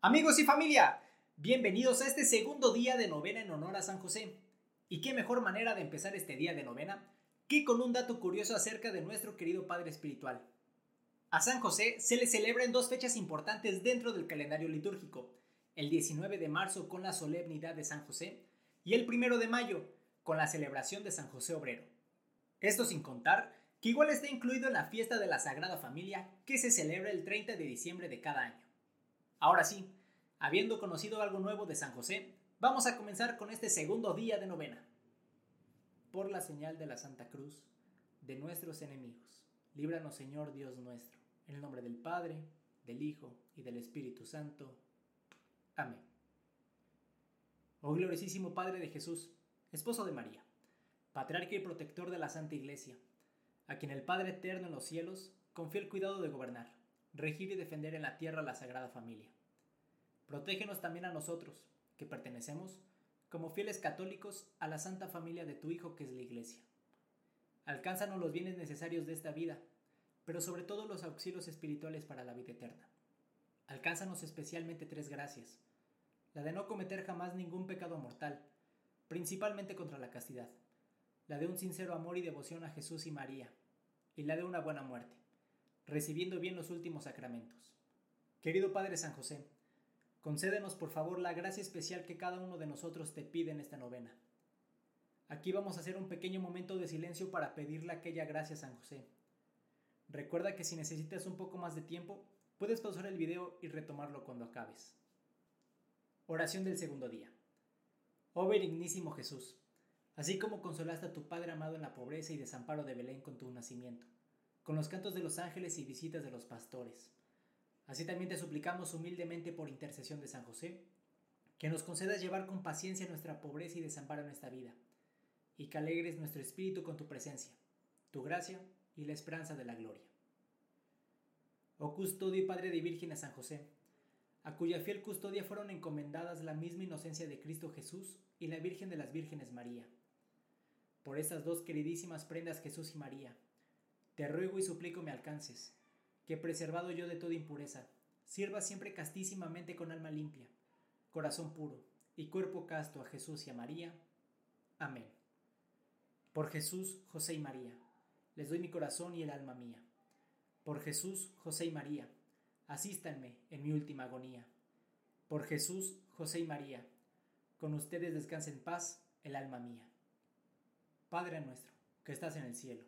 Amigos y familia, bienvenidos a este segundo día de novena en honor a San José. Y qué mejor manera de empezar este día de novena que con un dato curioso acerca de nuestro querido Padre Espiritual. A San José se le celebra en dos fechas importantes dentro del calendario litúrgico, el 19 de marzo con la solemnidad de San José y el 1 de mayo con la celebración de San José Obrero. Esto sin contar que igual está incluido en la fiesta de la Sagrada Familia que se celebra el 30 de diciembre de cada año. Ahora sí, habiendo conocido algo nuevo de San José, vamos a comenzar con este segundo día de novena. Por la señal de la Santa Cruz, de nuestros enemigos, líbranos Señor Dios nuestro, en el nombre del Padre, del Hijo y del Espíritu Santo. Amén. Oh gloriosísimo Padre de Jesús, esposo de María, patriarca y protector de la Santa Iglesia, a quien el Padre eterno en los cielos confía el cuidado de gobernar regir y defender en la tierra la Sagrada Familia. Protégenos también a nosotros, que pertenecemos, como fieles católicos, a la Santa Familia de tu Hijo que es la Iglesia. Alcánzanos los bienes necesarios de esta vida, pero sobre todo los auxilios espirituales para la vida eterna. Alcánzanos especialmente tres gracias. La de no cometer jamás ningún pecado mortal, principalmente contra la castidad. La de un sincero amor y devoción a Jesús y María. Y la de una buena muerte recibiendo bien los últimos sacramentos. Querido Padre San José, concédenos por favor la gracia especial que cada uno de nosotros te pide en esta novena. Aquí vamos a hacer un pequeño momento de silencio para pedirle aquella gracia a San José. Recuerda que si necesitas un poco más de tiempo, puedes pausar el video y retomarlo cuando acabes. Oración del segundo día. Oh benignísimo Jesús, así como consolaste a tu Padre amado en la pobreza y desamparo de Belén con tu nacimiento con los cantos de los ángeles y visitas de los pastores. Así también te suplicamos humildemente por intercesión de San José, que nos concedas llevar con paciencia nuestra pobreza y desamparo en esta vida, y que alegres nuestro espíritu con tu presencia, tu gracia y la esperanza de la gloria. Oh custodio y Padre de Virgen a San José, a cuya fiel custodia fueron encomendadas la misma inocencia de Cristo Jesús y la Virgen de las Vírgenes María. Por estas dos queridísimas prendas Jesús y María, te ruego y suplico me alcances, que preservado yo de toda impureza, sirva siempre castísimamente con alma limpia, corazón puro y cuerpo casto a Jesús y a María. Amén. Por Jesús, José y María, les doy mi corazón y el alma mía. Por Jesús, José y María, asístanme en mi última agonía. Por Jesús, José y María, con ustedes descanse en paz el alma mía. Padre nuestro, que estás en el cielo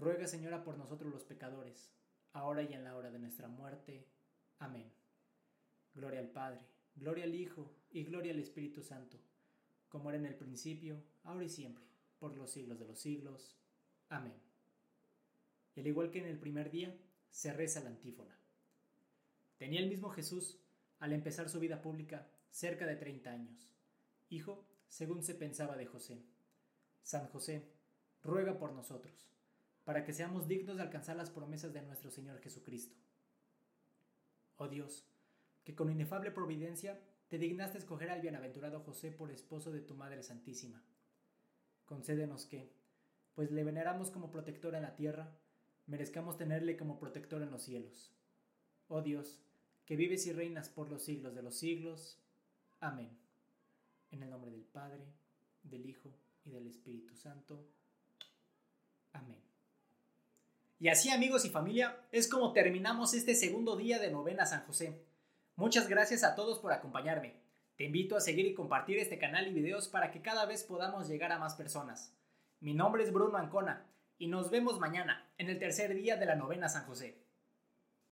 Ruega, Señora, por nosotros los pecadores, ahora y en la hora de nuestra muerte. Amén. Gloria al Padre, gloria al Hijo y gloria al Espíritu Santo, como era en el principio, ahora y siempre, por los siglos de los siglos. Amén. Y al igual que en el primer día, se reza la antífona. Tenía el mismo Jesús, al empezar su vida pública, cerca de 30 años, hijo, según se pensaba de José. San José, ruega por nosotros para que seamos dignos de alcanzar las promesas de nuestro Señor Jesucristo. Oh Dios, que con inefable providencia te dignaste escoger al bienaventurado José por esposo de tu Madre Santísima. Concédenos que, pues le veneramos como protector en la tierra, merezcamos tenerle como protector en los cielos. Oh Dios, que vives y reinas por los siglos de los siglos. Amén. En el nombre del Padre, del Hijo y del Espíritu Santo. Amén. Y así amigos y familia, es como terminamos este segundo día de novena San José. Muchas gracias a todos por acompañarme. Te invito a seguir y compartir este canal y videos para que cada vez podamos llegar a más personas. Mi nombre es Bruno Ancona y nos vemos mañana en el tercer día de la novena San José.